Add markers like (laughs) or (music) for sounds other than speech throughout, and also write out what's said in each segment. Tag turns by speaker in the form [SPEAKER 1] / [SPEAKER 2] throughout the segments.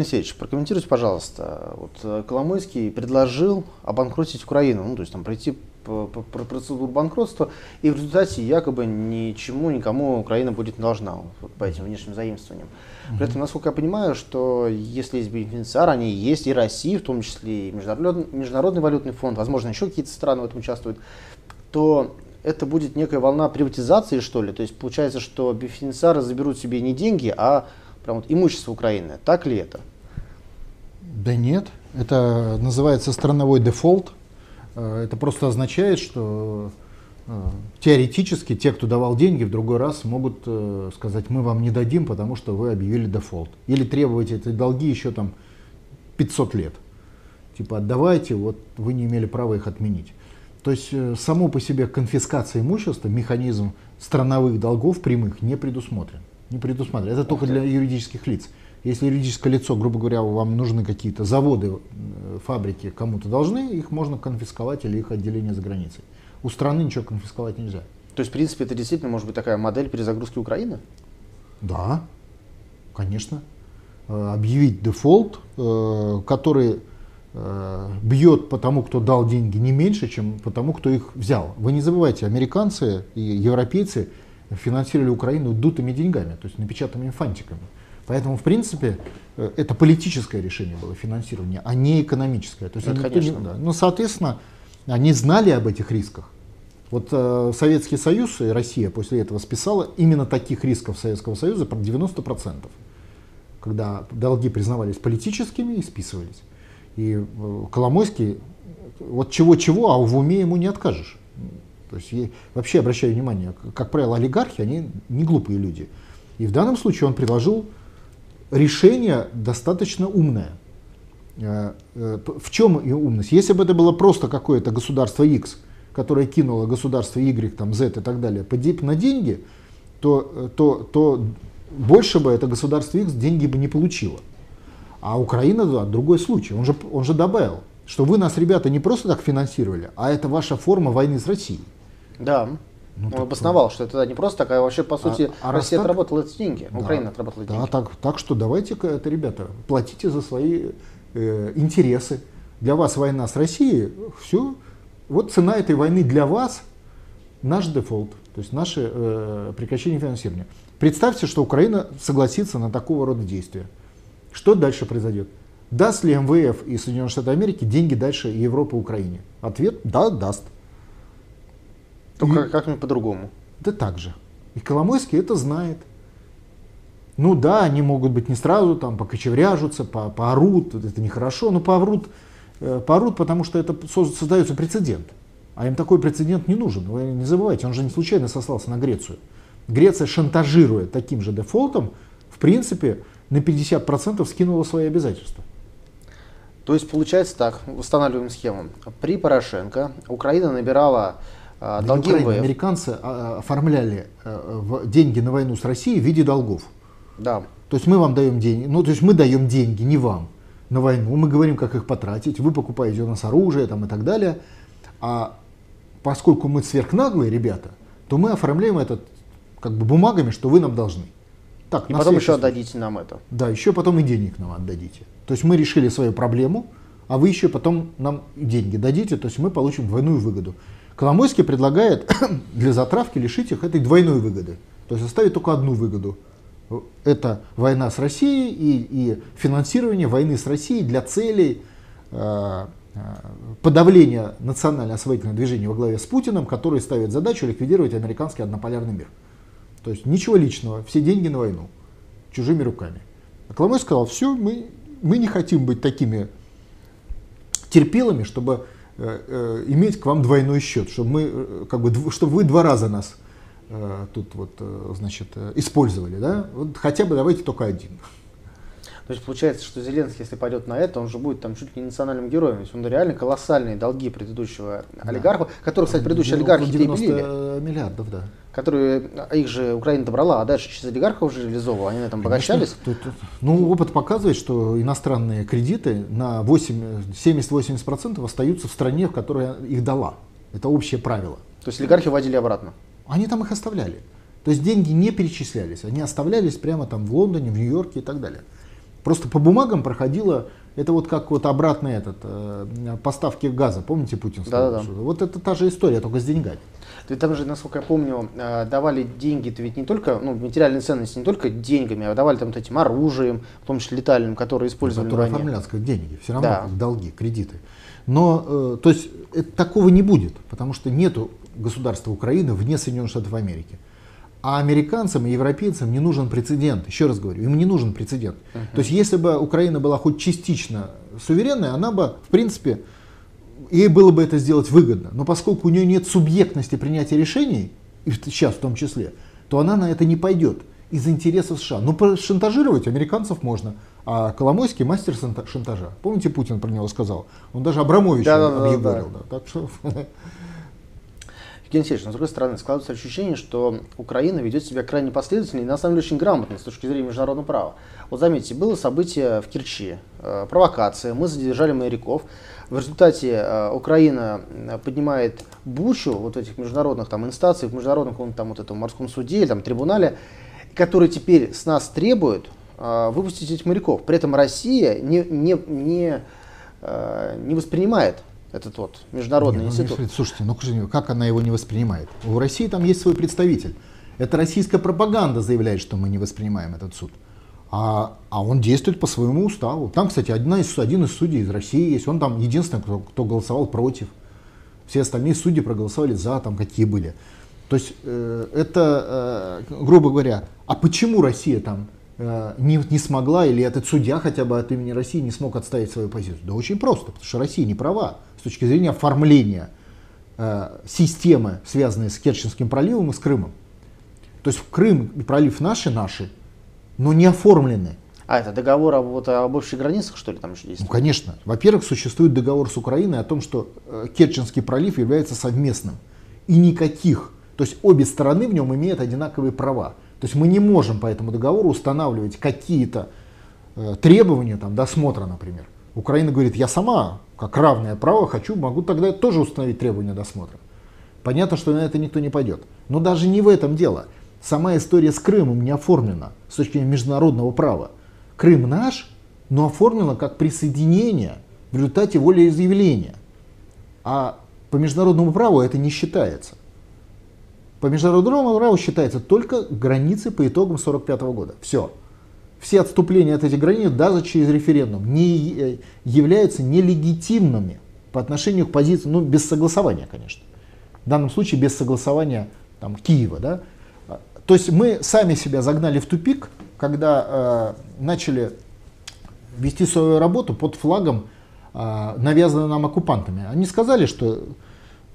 [SPEAKER 1] Алексеевич, прокомментируйте, пожалуйста. Вот э, Коломойский предложил обанкротить Украину, ну, то есть там пройти по, по, по процедуру банкротства, и в результате якобы ничему, никому Украина будет не должна вот, по этим внешним заимствованиям. При этом, насколько я понимаю, что если есть бенефициар, они есть и Россия, в том числе и Международный, Международный валютный фонд, возможно, еще какие-то страны в этом участвуют, то это будет некая волна приватизации, что ли? То есть получается, что бенефициары заберут себе не деньги, а прям вот имущество Украины. Так ли это?
[SPEAKER 2] Да нет, это называется страновой дефолт. Э, это просто означает, что э, теоретически те, кто давал деньги, в другой раз могут э, сказать, мы вам не дадим, потому что вы объявили дефолт. Или требовать эти долги еще там 500 лет. Типа отдавайте, вот вы не имели права их отменить. То есть само по себе конфискация имущества, механизм страновых долгов прямых не предусмотрен не предусматривает. Это только для юридических лиц. Если юридическое лицо, грубо говоря, вам нужны какие-то заводы, э, фабрики кому-то должны, их можно конфисковать или их отделение за границей. У страны ничего конфисковать нельзя.
[SPEAKER 1] То есть, в принципе, это действительно может быть такая модель перезагрузки Украины?
[SPEAKER 2] Да, конечно. Э, объявить дефолт, э, который бьет по тому, кто дал деньги, не меньше, чем по тому, кто их взял. Вы не забывайте, американцы и европейцы финансировали Украину дутыми деньгами, то есть напечатанными фантиками. Поэтому, в принципе, э, это политическое решение было финансирование, а не экономическое. То есть,
[SPEAKER 1] это, конечно.
[SPEAKER 2] Не, да. Ну, соответственно, они знали об этих рисках. Вот э, Советский Союз и Россия после этого списала именно таких рисков Советского Союза про 90%, когда долги признавались политическими и списывались. И э, Коломойский, вот чего-чего, а в уме ему не откажешь. То есть я вообще обращаю внимание, как правило, олигархи, они не глупые люди. И в данном случае он предложил решение достаточно умное. Э, э, в чем ее умность? Если бы это было просто какое-то государство X, которое кинуло государство Y, там, Z и так далее на деньги, то, э, то, то больше бы это государство X деньги бы не получило. А Украина, да, другой случай. Он же, он же добавил, что вы нас, ребята, не просто так финансировали, а это ваша форма войны с Россией.
[SPEAKER 1] Да. Ну, Он обосновал, что это не просто такая, а вообще, по сути, а, а Россия так, отработала эти деньги, да, Украина отработала эти
[SPEAKER 2] да,
[SPEAKER 1] деньги.
[SPEAKER 2] Так, так что давайте-ка это, ребята, платите за свои э, интересы. Для вас война с Россией, все. Вот цена этой войны для вас наш дефолт, то есть наше э, прекращение финансирования. Представьте, что Украина согласится на такого рода действия. Что дальше произойдет? Даст ли МВФ и Соединенные Штаты Америки деньги дальше Европы Украине? Ответ – да, даст.
[SPEAKER 1] Только и, как-нибудь по-другому.
[SPEAKER 2] Да так же. И Коломойский это знает. Ну да, они могут быть не сразу там покочевряжутся, по, поорут, это нехорошо, но поорут, э, поорут, потому что это создается прецедент. А им такой прецедент не нужен. Вы не забывайте, он же не случайно сослался на Грецию. Греция, шантажируя таким же дефолтом, в принципе, на 50% скинула свои обязательства.
[SPEAKER 1] То есть получается так, восстанавливаем схему. При Порошенко Украина набирала
[SPEAKER 2] долги Украине, американцы а, оформляли э, деньги на войну с Россией в виде долгов.
[SPEAKER 1] Да.
[SPEAKER 2] То есть мы вам даем деньги, ну то есть мы даем деньги не вам на войну, мы говорим, как их потратить, вы покупаете у нас оружие там, и так далее. А поскольку мы сверхнаглые ребята, то мы оформляем это как бы бумагами, что вы нам должны.
[SPEAKER 1] Так, и потом еще отдадите нам это.
[SPEAKER 2] Да, еще потом и денег нам отдадите. То есть мы решили свою проблему, а вы еще потом нам деньги дадите, то есть мы получим двойную выгоду. Коломойский предлагает (coughs) для затравки лишить их этой двойной выгоды. То есть оставить только одну выгоду. Это война с Россией и, и финансирование войны с Россией для целей э, э подавления национально-освоительного движения во главе с Путиным, который ставит задачу ликвидировать американский однополярный мир. То есть ничего личного, все деньги на войну, чужими руками. А Коломойский сказал, все, мы, мы не хотим быть такими терпилами, чтобы иметь к вам двойной счет, чтобы, мы, э, как бы, чтобы вы два раза нас тут вот, значит, использовали, да? Вот хотя бы давайте только один.
[SPEAKER 1] То есть получается, что Зеленский, если пойдет на это, он же будет там чуть ли не национальным героем. То есть он реально колоссальные долги предыдущего да. олигарха, которые, кстати, предыдущие олигархи
[SPEAKER 2] 90 и миллиардов, да.
[SPEAKER 1] Которые, а их же Украина добрала, а дальше через олигархов уже реализовывала, они на этом обогащались.
[SPEAKER 2] Ну, опыт показывает, что иностранные кредиты на 70-80% остаются в стране, в которой их дала. Это общее правило.
[SPEAKER 1] То есть олигархи вводили обратно?
[SPEAKER 2] Они там их оставляли. То есть деньги не перечислялись, они оставлялись прямо там в Лондоне, в Нью-Йорке и так далее. Просто по бумагам проходило, это вот как вот обратно этот, э, поставки газа, помните, Путин сказал?
[SPEAKER 1] Да, да,
[SPEAKER 2] Вот это та же история, только с деньгами.
[SPEAKER 1] Ты там же, насколько я помню, э, давали деньги-то ведь не только, ну, материальные ценности не только деньгами, а давали там вот этим оружием, в том числе летальным, которые использовали
[SPEAKER 2] которые
[SPEAKER 1] войне.
[SPEAKER 2] оформлялся как деньги, все равно
[SPEAKER 1] Да.
[SPEAKER 2] как долги, кредиты. Но, э, то есть, это- такого не будет, потому что нету государства Украины вне Соединенных Штатов Америки. А американцам и европейцам не нужен прецедент. Еще раз говорю, им не нужен прецедент. То есть, если бы Украина была хоть частично суверенной, она бы, в принципе, ей было бы это сделать выгодно. Но поскольку у нее нет субъектности принятия решений, и сейчас в том числе, то она на это не пойдет из интересов США. Но шантажировать американцев можно. А Коломойский мастер шантажа. Помните, Путин про него сказал? Он даже Абрамовича объегорил. да. Так что (laughs)
[SPEAKER 1] Евгений Алексеевич, но с другой стороны, складывается ощущение, что Украина ведет себя крайне последовательно и на самом деле очень грамотно с точки зрения международного права. Вот заметьте, было событие в Керчи, э, провокация, мы задержали моряков. В результате э, Украина э, поднимает бучу вот этих международных там инстанций, в международном каком-то там вот этом морском суде или там трибунале, который теперь с нас требует э, выпустить этих моряков. При этом Россия не, не, не, э, не воспринимает этот вот международный
[SPEAKER 2] Не, ну,
[SPEAKER 1] институт.
[SPEAKER 2] не, слушайте, ну как она его не воспринимает? У России там есть свой представитель. Это российская пропаганда заявляет, что мы не воспринимаем этот суд. А, а он действует по своему уставу. Там, кстати, одна из, один из судей из России есть. Он там единственный, кто, кто голосовал против. Все остальные судьи проголосовали за, там какие были. То есть э, это, э, грубо говоря, а почему Россия там э, не, не смогла, или этот судья хотя бы от имени России не смог отставить свою позицию? Да очень просто, потому что Россия не права с точки зрения оформления э, системы, связанной с Керченским проливом и с Крымом. То есть Крым и пролив наши, наши, но не оформлены.
[SPEAKER 1] А, это договор об, вот, об общих границах, что ли, там еще
[SPEAKER 2] Ну,
[SPEAKER 1] есть?
[SPEAKER 2] конечно. Во-первых, существует договор с Украиной о том, что э, Керченский пролив является совместным. И никаких. То есть обе стороны в нем имеют одинаковые права. То есть мы не можем по этому договору устанавливать какие-то э, требования, там, досмотра, например. Украина говорит, я сама, как равное право, хочу, могу тогда тоже установить требования досмотра. Понятно, что на это никто не пойдет. Но даже не в этом дело. Сама история с Крымом не оформлена с точки зрения международного права. Крым наш, но оформлено как присоединение в результате волеизъявления. А по международному праву это не считается. По международному праву считается только границы по итогам 1945 года. Все. Все отступления от этих границ, даже через референдум, не являются нелегитимными по отношению к позиции, ну, без согласования, конечно. В данном случае без согласования там, Киева. Да? А, То есть мы сами себя загнали в тупик, когда э, начали вести свою работу под флагом, э, навязанным нам оккупантами. Они сказали, что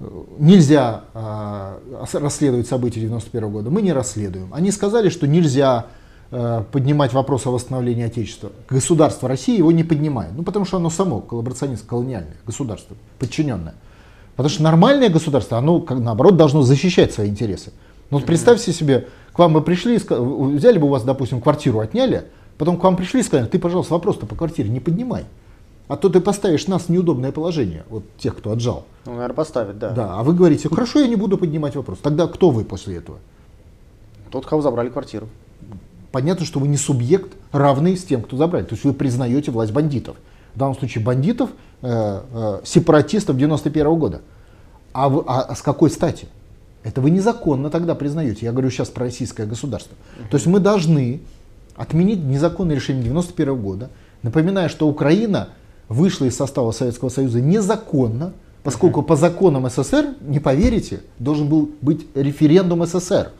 [SPEAKER 2] э, нельзя э, расследовать события 91 года. Мы не расследуем. Они сказали, что нельзя поднимать вопрос о восстановлении Отечества. Государство России его не поднимает. Ну, потому что оно само коллаборационист, колониальное государство, подчиненное. Потому что нормальное государство, оно, как, наоборот, должно защищать свои интересы. Ну, вот представьте себе, к вам бы пришли, взяли бы у вас, допустим, квартиру, отняли, потом к вам пришли и сказали, ты, пожалуйста, вопрос-то по квартире не поднимай. А то ты поставишь нас в неудобное положение, вот тех, кто отжал.
[SPEAKER 1] Ну, наверное, поставить, да.
[SPEAKER 2] Да, а вы говорите, хорошо, я не буду поднимать вопрос. Тогда кто вы после этого?
[SPEAKER 1] Тот, кого забрали квартиру.
[SPEAKER 2] Понятно, что вы не субъект, равный с тем, кто забрали. То есть вы признаете власть бандитов. В данном случае бандитов, э, э, сепаратистов 91 года. А, вы- а- а с какой стати? Это вы незаконно тогда признаете. Я говорю сейчас про российское государство. То есть мы должны отменить незаконное решение 91 года, напоминая, что Украина вышла из состава Советского Союза незаконно, поскольку по законам СССР, не поверите, должен был быть референдум СССР.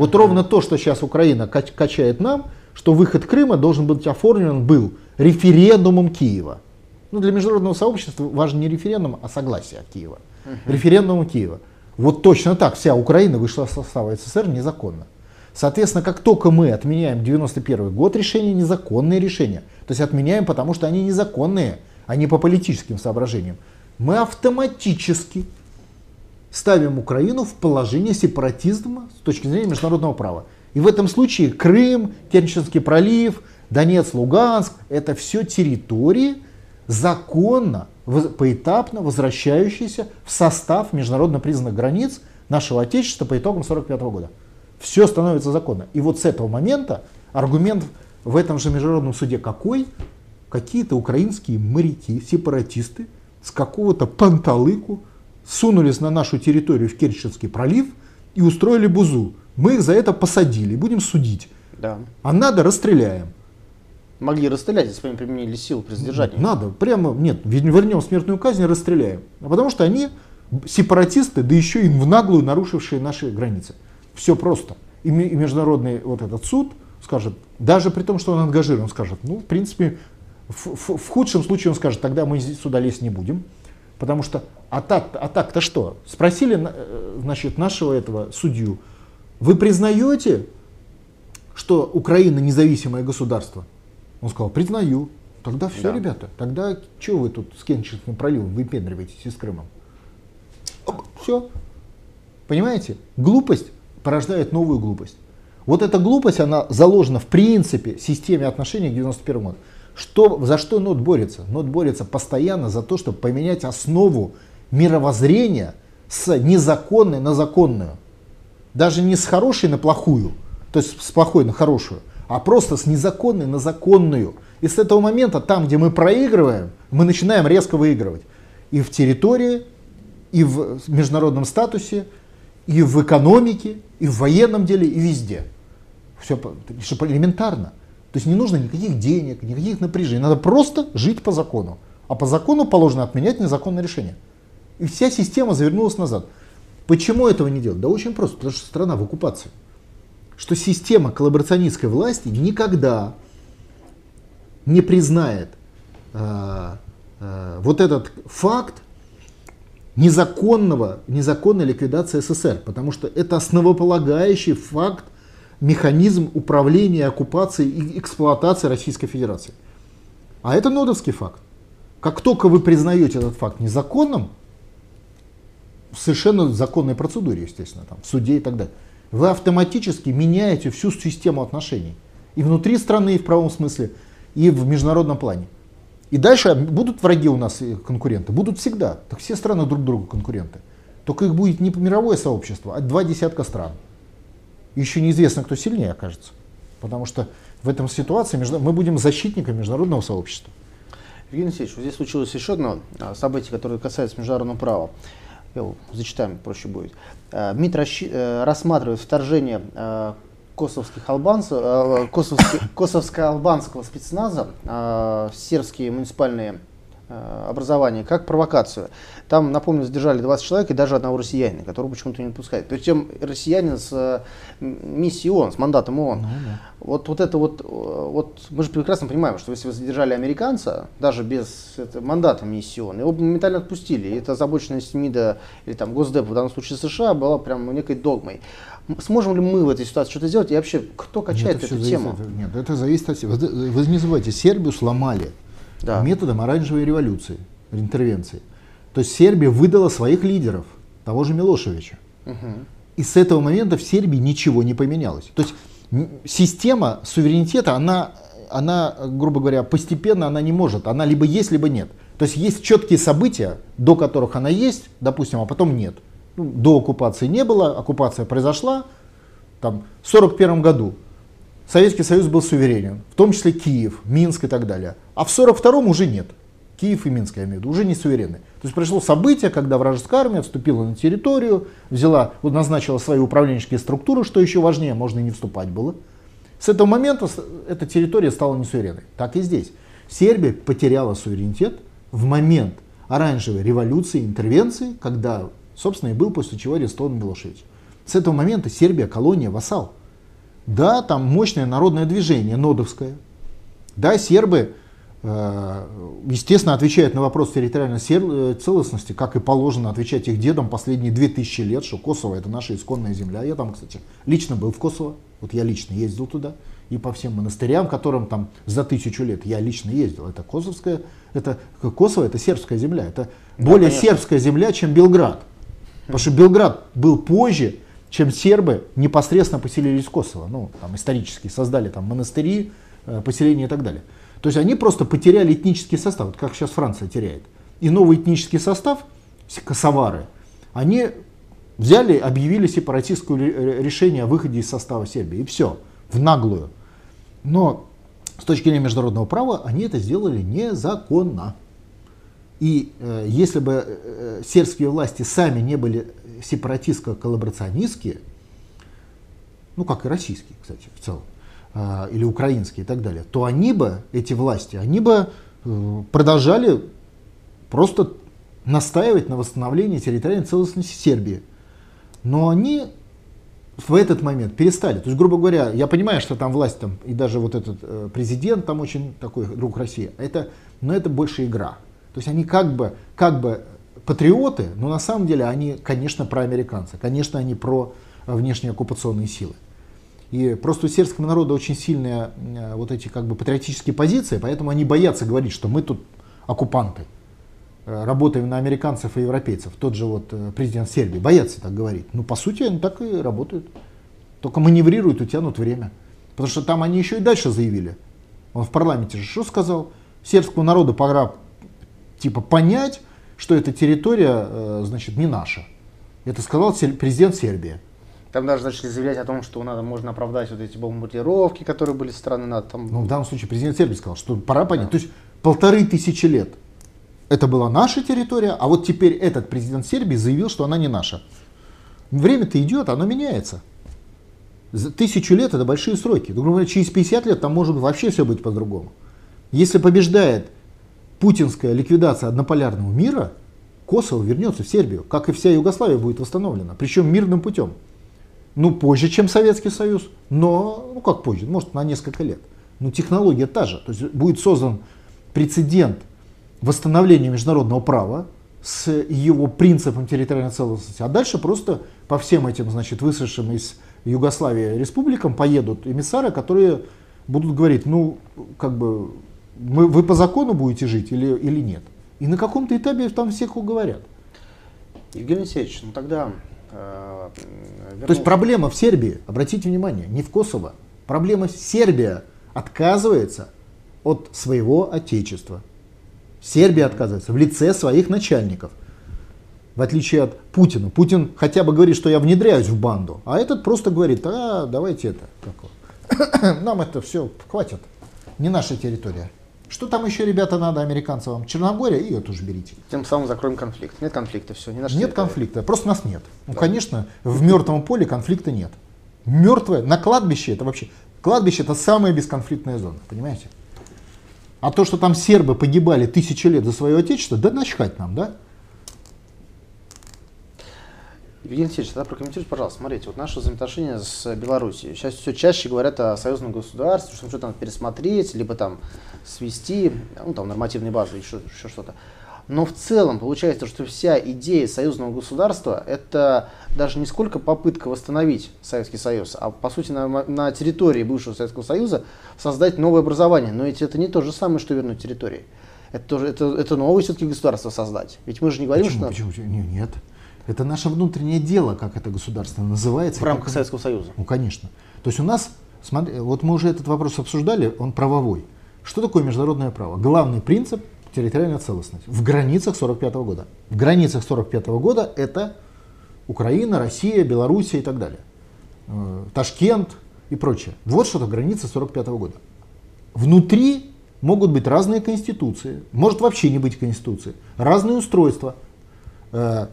[SPEAKER 2] Вот ровно то, что сейчас Украина кач- качает нам, что выход Крыма должен быть оформлен был референдумом Киева. Ну, для международного сообщества важен не референдум, а согласие от Киева. Референдумом Киева. Вот точно так вся Украина вышла из состава СССР незаконно. Соответственно, как только мы отменяем 91 год решения, незаконные решения, то есть отменяем, потому что они незаконные, а не по политическим соображениям, мы автоматически ставим Украину в положение сепаратизма с точки зрения международного права. И в этом случае Крым, Керченский пролив, Донец, Луганск – это все территории, законно, поэтапно возвращающиеся в состав международно признанных границ нашего Отечества по итогам 1945 года. Все становится законно. И вот с этого момента аргумент в этом же международном суде какой? Какие-то украинские моряки, сепаратисты с какого-то панталыку сунулись на нашу территорию в Керченский пролив и устроили бузу. Мы их за это посадили, будем судить.
[SPEAKER 1] Да.
[SPEAKER 2] А надо расстреляем.
[SPEAKER 1] Могли расстрелять, если бы они применили силу при задержании.
[SPEAKER 2] Надо, прямо, нет, вернем смертную казнь и расстреляем. Потому что они сепаратисты, да еще и в наглую нарушившие наши границы. Все просто. И, и международный вот этот суд скажет, даже при том, что он ангажирован, скажет, ну, в принципе, в, в, в худшем случае он скажет, тогда мы сюда лезть не будем. Потому что, а так, а так-то что? Спросили, э, значит, нашего этого судью, вы признаете, что Украина независимое государство? Он сказал, признаю. Тогда все, да. ребята, тогда что вы тут с Кенчинским проливом выпендриваетесь из Крымом? Все. Понимаете? Глупость порождает новую глупость. Вот эта глупость, она заложена в принципе в системе отношений к 91 году. Что, за что НОТ борется? НОТ борется постоянно за то, чтобы поменять основу мировоззрения с незаконной на законную. Даже не с хорошей на плохую, то есть с плохой на хорошую, а просто с незаконной на законную. И с этого момента, там, где мы проигрываем, мы начинаем резко выигрывать. И в территории, и в международном статусе, и в экономике, и в военном деле, и везде. Все элементарно. То есть не нужно никаких денег, никаких напряжений. Надо просто жить по закону. А по закону положено отменять незаконное решение. И вся система завернулась назад. Почему этого не делать? Да очень просто, потому что страна в оккупации что система коллаборационистской власти никогда не признает э, э, вот этот факт незаконного, незаконной ликвидации СССР, потому что это основополагающий факт, механизм управления, оккупации и эксплуатации Российской Федерации. А это нодовский факт. Как только вы признаете этот факт незаконным, в совершенно законной процедуре, естественно, там, в суде и так далее, вы автоматически меняете всю систему отношений. И внутри страны, и в правом смысле, и в международном плане. И дальше будут враги у нас конкуренты? Будут всегда. Так все страны друг другу конкуренты. Только их будет не мировое сообщество, а два десятка стран. Еще неизвестно, кто сильнее окажется. Потому что в этом ситуации мы будем защитниками международного сообщества.
[SPEAKER 1] Евгений Алексеевич, здесь случилось еще одно а, событие, которое касается международного права зачитаем, проще будет. Э, МИД э, рассматривает вторжение э, косовских албанцев, косовско-албанского спецназа в сербские муниципальные образования как провокацию. Там, напомню, задержали 20 человек и даже одного россиянина, которого почему-то не отпускают. Причем россиянин с миссией ООН, с мандатом ООН. Ну, да. вот, вот это вот, вот, мы же прекрасно понимаем, что если вы задержали американца, даже без это, мандата миссии ООН, его моментально отпустили. И эта озабоченность МИДа или там Госдепа, в данном случае США, была прям некой догмой. Сможем ли мы в этой ситуации что-то сделать? И вообще, кто качает
[SPEAKER 2] нет,
[SPEAKER 1] эту тему?
[SPEAKER 2] От, нет, это зависит от... Вы, вы не забывайте, Сербию сломали да. методом оранжевой революции, интервенции. То есть Сербия выдала своих лидеров, того же Милошевича. Угу. И с этого момента в Сербии ничего не поменялось. То есть система суверенитета, она, она, грубо говоря, постепенно она не может. Она либо есть, либо нет. То есть есть четкие события, до которых она есть, допустим, а потом нет. Ну, до оккупации не было, оккупация произошла там, в 1941 году. Советский Союз был суверенен, в том числе Киев, Минск и так далее. А в 1942 уже нет. Киев и Минск, я имею в виду, уже не суверенны. То есть пришло событие, когда вражеская армия вступила на территорию, взяла, назначила свои управленческие структуры, что еще важнее, можно и не вступать было. С этого момента эта территория стала не суверенной. Так и здесь. Сербия потеряла суверенитет в момент оранжевой революции, интервенции, когда, собственно, и был после чего арестован Милошевич. С этого момента Сербия колония, вассал. Да, там мощное народное движение, нодовское. Да, сербы Э, естественно, отвечает на вопрос территориальной э, целостности, как и положено отвечать их дедам последние 2000 лет, что Косово это наша исконная земля. Я там, кстати, лично был в Косово, вот я лично ездил туда, и по всем монастырям, которым там за тысячу лет я лично ездил. Это Косовская, это Косово, это сербская земля, это да, более конечно. сербская земля, чем Белград. Потому что Белград был позже, чем сербы непосредственно поселились в Косово. Ну, там исторически создали там монастыри, э, поселения и так далее. То есть они просто потеряли этнический состав, вот как сейчас Франция теряет. И новый этнический состав, косовары, они взяли, объявили сепаратистское решение о выходе из состава Сербии. И все, в наглую. Но с точки зрения международного права, они это сделали незаконно. И э, если бы э, сербские власти сами не были сепаратистско-коллаборационистские, ну как и российские, кстати, в целом, э, или украинские и так далее, то они бы, эти власти, они бы э, продолжали просто настаивать на восстановлении территориальной целостности Сербии. Но они в этот момент перестали. То есть, грубо говоря, я понимаю, что там власть там, и даже вот этот э, президент там очень такой друг России, это, но это больше игра. То есть они как бы, как бы патриоты, но на самом деле они, конечно, проамериканцы, конечно, они про внешние оккупационные силы. И просто у сербского народа очень сильные э, вот эти как бы патриотические позиции, поэтому они боятся говорить, что мы тут оккупанты. Э, работаем на американцев и европейцев. Тот же вот э, президент Сербии боятся так говорить. Ну, по сути, они так и работают. Только маневрируют и тянут время. Потому что там они еще и дальше заявили. Он в парламенте же что сказал? Сербскому народу пора типа понять, что эта территория, э, значит, не наша. Это сказал президент Сербии.
[SPEAKER 1] Там даже начали заявлять о том, что надо, можно оправдать вот эти бомбардировки, которые были со стороны НАТО. Там...
[SPEAKER 2] Ну, в данном случае президент Сербии сказал, что пора понять. Да. То есть полторы тысячи лет это была наша территория, а вот теперь этот президент Сербии заявил, что она не наша. Время-то идет, оно меняется. За тысячу лет это большие сроки. Говоря, через 50 лет там может вообще все быть по-другому. Если побеждает путинская ликвидация однополярного мира, Косово вернется в Сербию, как и вся Югославия будет восстановлена, причем мирным путем. Ну, позже, чем Советский Союз, но, ну как позже, может на несколько лет. Но технология та же. То есть будет создан прецедент восстановления международного права с его принципом территориальной целостности, а дальше просто по всем этим, значит, высшим из Югославии республикам поедут эмиссары, которые будут говорить, ну, как бы, мы, вы по закону будете жить или, или нет. И на каком-то этапе там всех уговорят.
[SPEAKER 1] Евгений Алексеевич, ну тогда...
[SPEAKER 2] Э, вернусь... То есть проблема в Сербии, обратите внимание, не в Косово. Проблема Сербия отказывается от своего отечества. Сербия отказывается в лице своих начальников. В отличие от Путина. Путин хотя бы говорит, что я внедряюсь в банду, а этот просто говорит, а давайте это, (coughs) нам это все хватит, не наша территория. Что там еще, ребята, надо американцам вам? Черногория, ее тоже берите.
[SPEAKER 1] Тем самым закроем конфликт. Нет конфликта, все. Не
[SPEAKER 2] нет конфликта, просто нас нет. Ну, да. конечно, в мертвом поле конфликта нет. Мертвое, на кладбище это вообще, кладбище это самая бесконфликтная зона, понимаете? А то, что там сербы погибали тысячи лет за свое отечество, да начхать нам, да?
[SPEAKER 1] Евгений Алексеевич, тогда прокомментируйте, пожалуйста, смотрите, вот наши взаимоотношения с Белоруссией. Сейчас все чаще говорят о союзном государстве, что что-то надо пересмотреть, либо там свести, ну там нормативные базы, еще, еще что-то. Но в целом получается, что вся идея союзного государства это даже не сколько попытка восстановить Советский Союз, а по сути на, на территории бывшего Советского Союза создать новое образование. Но ведь это не то же самое, что вернуть территории. Это, тоже, это, это новое все-таки государство создать. Ведь мы же не говорим,
[SPEAKER 2] почему,
[SPEAKER 1] что...
[SPEAKER 2] Почему? Нет. Это наше внутреннее дело, как это государство называется.
[SPEAKER 1] В рамках как... Советского Союза.
[SPEAKER 2] Ну, конечно. То есть у нас, смотри, вот мы уже этот вопрос обсуждали, он правовой. Что такое международное право? Главный принцип территориальная целостность в границах 45 года. В границах 45 года это Украина, Россия, Белоруссия и так далее. Э, Ташкент и прочее. Вот что-то граница 45 года. Внутри могут быть разные конституции, может вообще не быть конституции, разные устройства, э,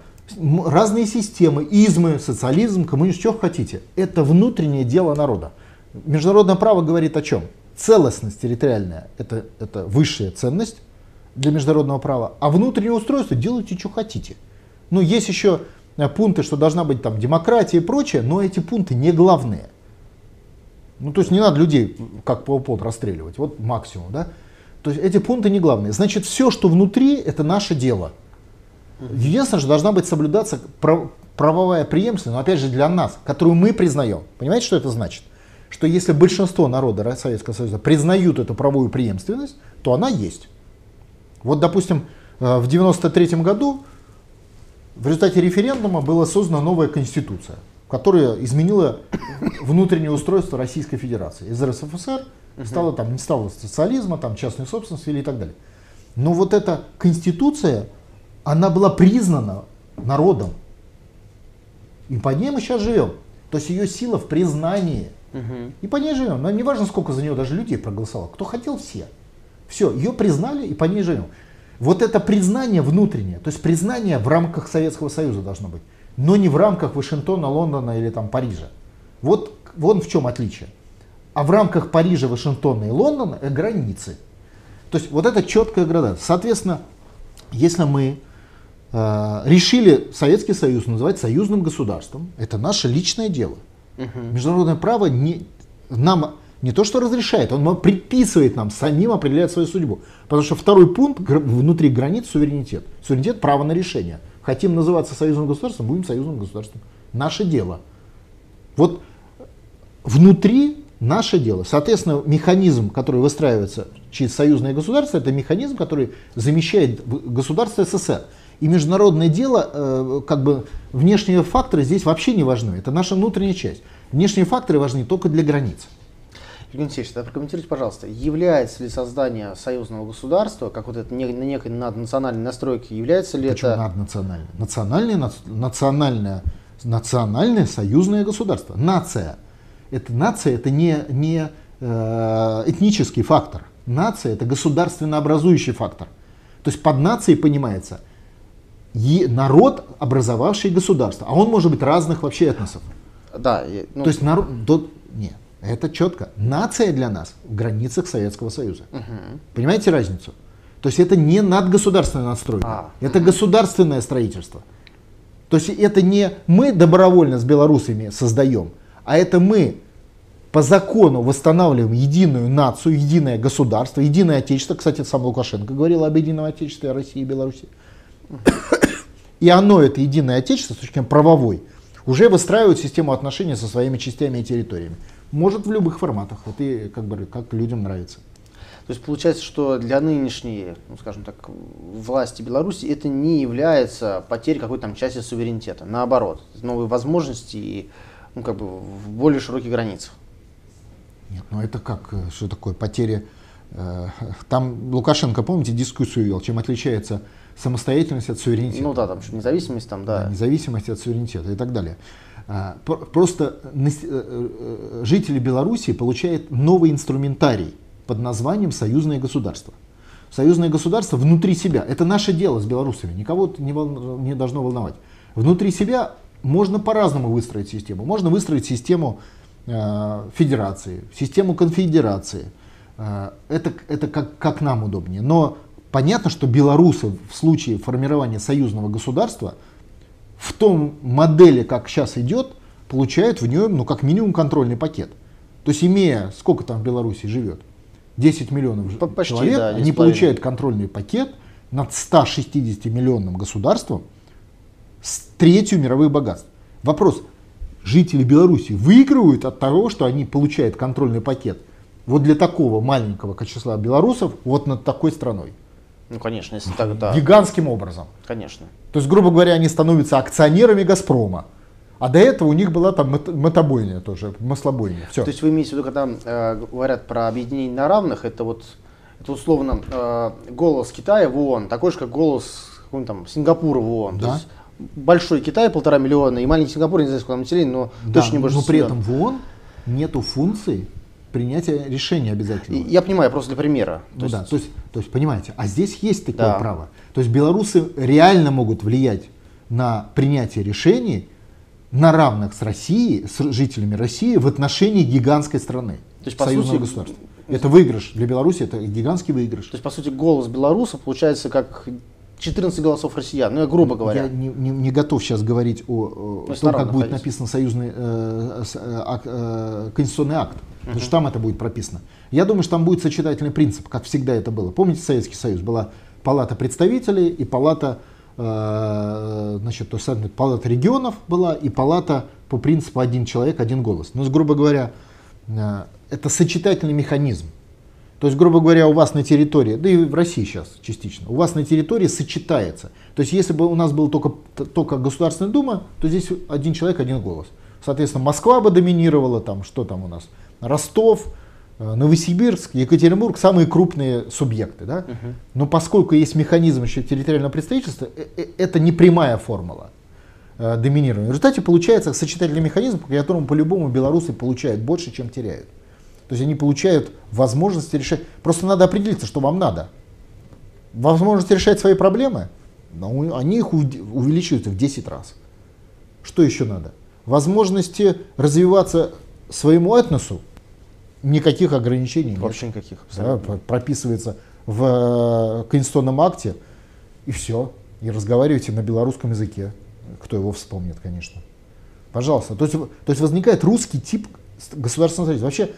[SPEAKER 2] разные системы, измы, социализм, коммунизм, что хотите. Это внутреннее дело народа. Международное право говорит о чем? Целостность территориальная это, это высшая ценность, для международного права, а внутреннее устройство делайте, что хотите. Ну, есть еще э, пункты, что должна быть там демократия и прочее, но эти пункты не главные. Ну, то есть не надо людей как полпот расстреливать, вот максимум, да. То есть эти пункты не главные. Значит, все, что внутри, это наше дело. Единственное, что должна быть соблюдаться правовая преемственность, но опять же для нас, которую мы признаем. Понимаете, что это значит? Что если большинство народа Советского Союза признают эту правовую преемственность, то она есть. Вот, допустим, э, в 93 году в результате референдума была создана новая конституция, которая изменила внутреннее устройство Российской Федерации. Из РСФСР стало там, не стало социализма, там частной собственности или и так далее. Но вот эта конституция, она была признана народом. И по ней мы сейчас живем. То есть ее сила в признании. Угу. И по ней живем. Но не важно, сколько за нее даже людей проголосовало. Кто хотел, все. Все, ее признали и по ней живем. Вот это признание внутреннее, то есть признание в рамках Советского Союза должно быть, но не в рамках Вашингтона, Лондона или там Парижа. Вот вон в чем отличие. А в рамках Парижа, Вашингтона и Лондона границы. То есть вот это четкая градация. Соответственно, если мы решили Советский Союз называть союзным государством, это наше личное дело. Угу. Международное право не, нам не то что разрешает, он предписывает нам самим определять свою судьбу. Потому что второй пункт внутри границ суверенитет. Суверенитет право на решение. Хотим называться союзным государством, будем союзным государством. Наше дело. Вот внутри наше дело. Соответственно, механизм, который выстраивается через союзное государство, это механизм, который замещает государство СССР. И международное дело, э, как бы внешние факторы здесь вообще не важны. Это наша внутренняя часть. Внешние факторы важны только для границ.
[SPEAKER 1] Евгений Алексеевич, тогда прокомментируйте, пожалуйста, является ли создание союзного государства, как вот это на некой наднациональной настройке, является ли
[SPEAKER 2] Почему
[SPEAKER 1] это...
[SPEAKER 2] наднациональное? Национальное, национальное, национальное союзное государство. Нация. Это нация, это не, не э, этнический фактор. Нация это государственно образующий фактор. То есть под нацией понимается народ, образовавший государство. А он может быть разных вообще этносов.
[SPEAKER 1] Да.
[SPEAKER 2] Ну... То есть народ... До... Нет. Это четко. Нация для нас в границах Советского Союза. Угу. Понимаете разницу? То есть это не надгосударственная настройка, а, это государственное строительство. То есть это не мы добровольно с белорусами создаем, а это мы по закону восстанавливаем единую нацию, единое государство, единое отечество. Кстати, сам Лукашенко говорил об едином отечестве России и Беларуси. И оно, это единое отечество, с точки зрения правовой, уже выстраивает систему отношений со своими частями и территориями. Может в любых форматах, вот и как бы как людям нравится.
[SPEAKER 1] То есть получается, что для нынешней, ну, скажем так, власти Беларуси это не является потерей какой-то там части суверенитета. Наоборот, новые возможности и ну, как бы в более широких границах.
[SPEAKER 2] Нет, ну это как, э, что такое потеря? Э, там Лукашенко, помните, дискуссию вел, чем отличается самостоятельность от суверенитета?
[SPEAKER 1] Ну да, там независимость там, да.
[SPEAKER 2] да независимость от суверенитета и так далее. А, просто э, э, жители Беларуси получают новый инструментарий под названием союзное государство. Союзное государство внутри себя. Это наше дело с белорусами. Никого не, вол... не должно волновать. Внутри себя можно по-разному выстроить систему. Можно выстроить систему э, федерации, систему конфедерации. Э, это это как, как нам удобнее. Но понятно, что белорусы в случае формирования союзного государства – в том модели, как сейчас идет, получают в нем, ну, как минимум, контрольный пакет. То есть, имея, сколько там в Беларуси живет, 10 миллионов Почти, человек, да, они получают контрольный пакет над 160 миллионным государством с третью мировых богатств. Вопрос, жители Беларуси выигрывают от того, что они получают контрольный пакет вот для такого маленького числа белорусов вот над такой страной?
[SPEAKER 1] Ну, конечно, если так, да.
[SPEAKER 2] Гигантским образом.
[SPEAKER 1] Конечно.
[SPEAKER 2] То есть, грубо говоря, они становятся акционерами «Газпрома». А до этого у них была там мотобойня тоже, маслобойня.
[SPEAKER 1] Все. То есть вы имеете в виду, когда э, говорят про объединение на равных, это вот это условно э, голос Китая в ООН, такой же, как голос там, Сингапура в ООН. Да. То есть большой Китай, полтора миллиона, и маленький Сингапур, не знаю, сколько там населения, но да, точно не больше.
[SPEAKER 2] Но при этом в ООН нету функций принятия решения обязательно.
[SPEAKER 1] Я понимаю, просто для примера.
[SPEAKER 2] То ну есть... да, то есть, то есть, понимаете, а здесь есть такое да. право. То есть белорусы реально могут влиять на принятие решений на равных с Россией, с жителями России в отношении гигантской страны,
[SPEAKER 1] то есть, союзного
[SPEAKER 2] сути, государства. Это выигрыш для Беларуси, это гигантский выигрыш.
[SPEAKER 1] То есть, по сути, голос белорусов получается как 14 голосов россиян, ну я грубо говоря.
[SPEAKER 2] Я не, не, не готов сейчас говорить о, о том, как будет написан союзный э, э, э, конституционный акт, угу. потому что там это будет прописано. Я думаю, что там будет сочетательный принцип, как всегда это было. Помните, Советский Союз была палата представителей и палата, э, значит, то есть, палата регионов была и палата по принципу один человек, один голос. Ну, грубо говоря, э, это сочетательный механизм. То есть, грубо говоря, у вас на территории, да и в России сейчас частично, у вас на территории сочетается. То есть, если бы у нас была только, только Государственная Дума, то здесь один человек, один голос. Соответственно, Москва бы доминировала, там, что там у нас, Ростов, э, Новосибирск, Екатеринбург, самые крупные субъекты. Да? Но поскольку есть механизм еще территориального представительства, э, э, это не прямая формула. доминирования. В результате получается сочетательный механизм, по которому по-любому белорусы получают больше, чем теряют. То есть они получают возможность решать. Просто надо определиться, что вам надо. Возможность решать свои проблемы, но они их увеличивают в 10 раз. Что еще надо? Возможности развиваться своему этносу, никаких ограничений
[SPEAKER 1] Вообще нет. никаких.
[SPEAKER 2] Да, прописывается в э, конституционном акте, и все. И разговариваете на белорусском языке. Кто его вспомнит, конечно. Пожалуйста. То есть, то есть возникает русский тип государственного строительства. Вообще,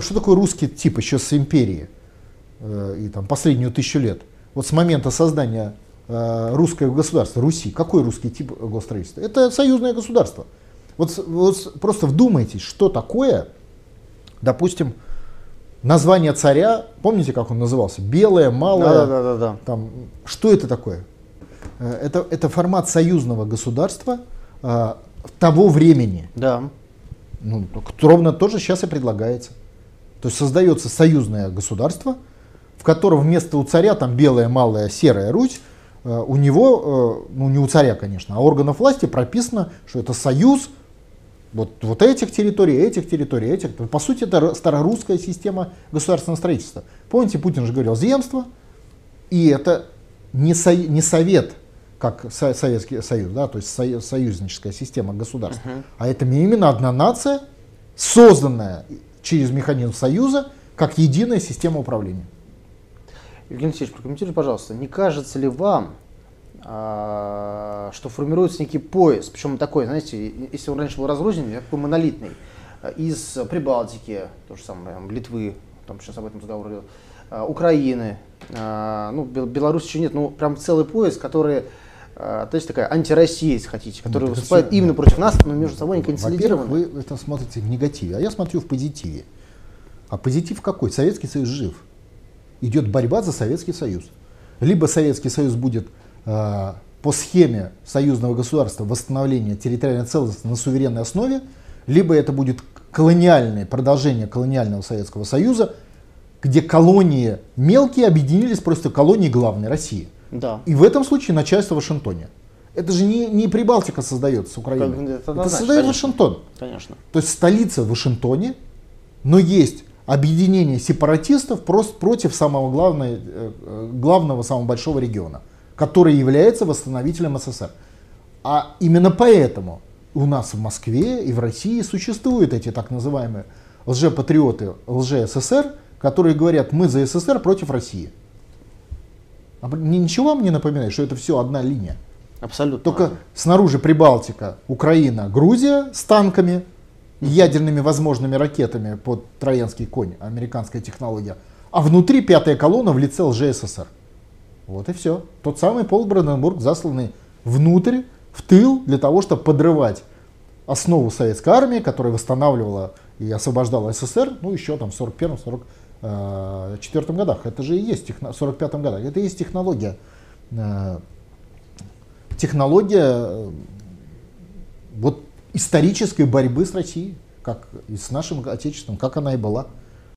[SPEAKER 2] что такое русский тип еще с империи э, и там последнюю тысячу лет? Вот с момента создания э, русского государства, Руси, какой русский тип госстроительства? Это союзное государство. Вот, вот просто вдумайтесь, что такое, допустим, название царя, помните, как он назывался? Белое, малое.
[SPEAKER 1] Да, да, да, да.
[SPEAKER 2] Там, что это такое? Э, это, это формат союзного государства э, того времени.
[SPEAKER 1] Да.
[SPEAKER 2] Ну, ровно тоже сейчас и предлагается. То есть создается союзное государство, в котором вместо у царя там белая, малая, серая Русь, э, у него, э, ну не у царя, конечно, а органов власти прописано, что это союз вот, вот этих территорий, этих территорий, этих. По сути, это старорусская система государственного строительства. Помните, Путин же говорил земство, и это не, со, не совет, как со, Советский Союз, да, то есть со, союзническая система государства, uh-huh. а это именно одна нация, созданная через механизм союза, как единая система управления.
[SPEAKER 1] Евгений Алексеевич, прокомментируйте, пожалуйста, не кажется ли вам, а, что формируется некий пояс, причем такой, знаете, если он раньше был разрозненный, такой монолитный, из Прибалтики, то же самое, Литвы, там сейчас об этом разговор идет, а, Украины, а, ну, Беларусь еще нет, ну, прям целый пояс, который то есть такая антироссия, если хотите, которая ну, выступает все, именно против нас, но между собой не консолидированы.
[SPEAKER 2] Вы это смотрите в негативе, а я смотрю в позитиве. А позитив какой? Советский Союз жив. Идет борьба за Советский Союз. Либо Советский Союз будет Э, по схеме союзного государства восстановления территориальной целостности на суверенной основе, либо это будет колониальное продолжение колониального Советского Союза, где колонии мелкие объединились просто колонии главной России.
[SPEAKER 1] Да.
[SPEAKER 2] И в этом случае начальство в Вашингтоне. Это же не, не Прибалтика создается с Украины. Это, это создает конечно. Вашингтон.
[SPEAKER 1] Конечно.
[SPEAKER 2] То есть столица в Вашингтоне, но есть объединение сепаратистов просто против самого главного, э, э, главного, самого большого региона который является восстановителем СССР. А именно поэтому у нас в Москве и в России существуют эти так называемые лжепатриоты, лже-СССР, которые говорят, мы за СССР против России. А ничего вам не напоминает, что это все одна линия?
[SPEAKER 1] Абсолютно.
[SPEAKER 2] Только ладно. снаружи Прибалтика, Украина, Грузия с танками, ядерными возможными ракетами под троянский конь, американская технология. А внутри пятая колонна в лице ЛЖССР. Вот и все. Тот самый Пол Бранденбург, засланный внутрь, в тыл, для того, чтобы подрывать основу советской армии, которая восстанавливала и освобождала СССР, ну еще там в 41-42 Э, 1944 годах. Это же и есть, в 1945 годах, это и есть технология. Э, технология э, вот исторической борьбы с Россией, как и с нашим отечеством, как она и была.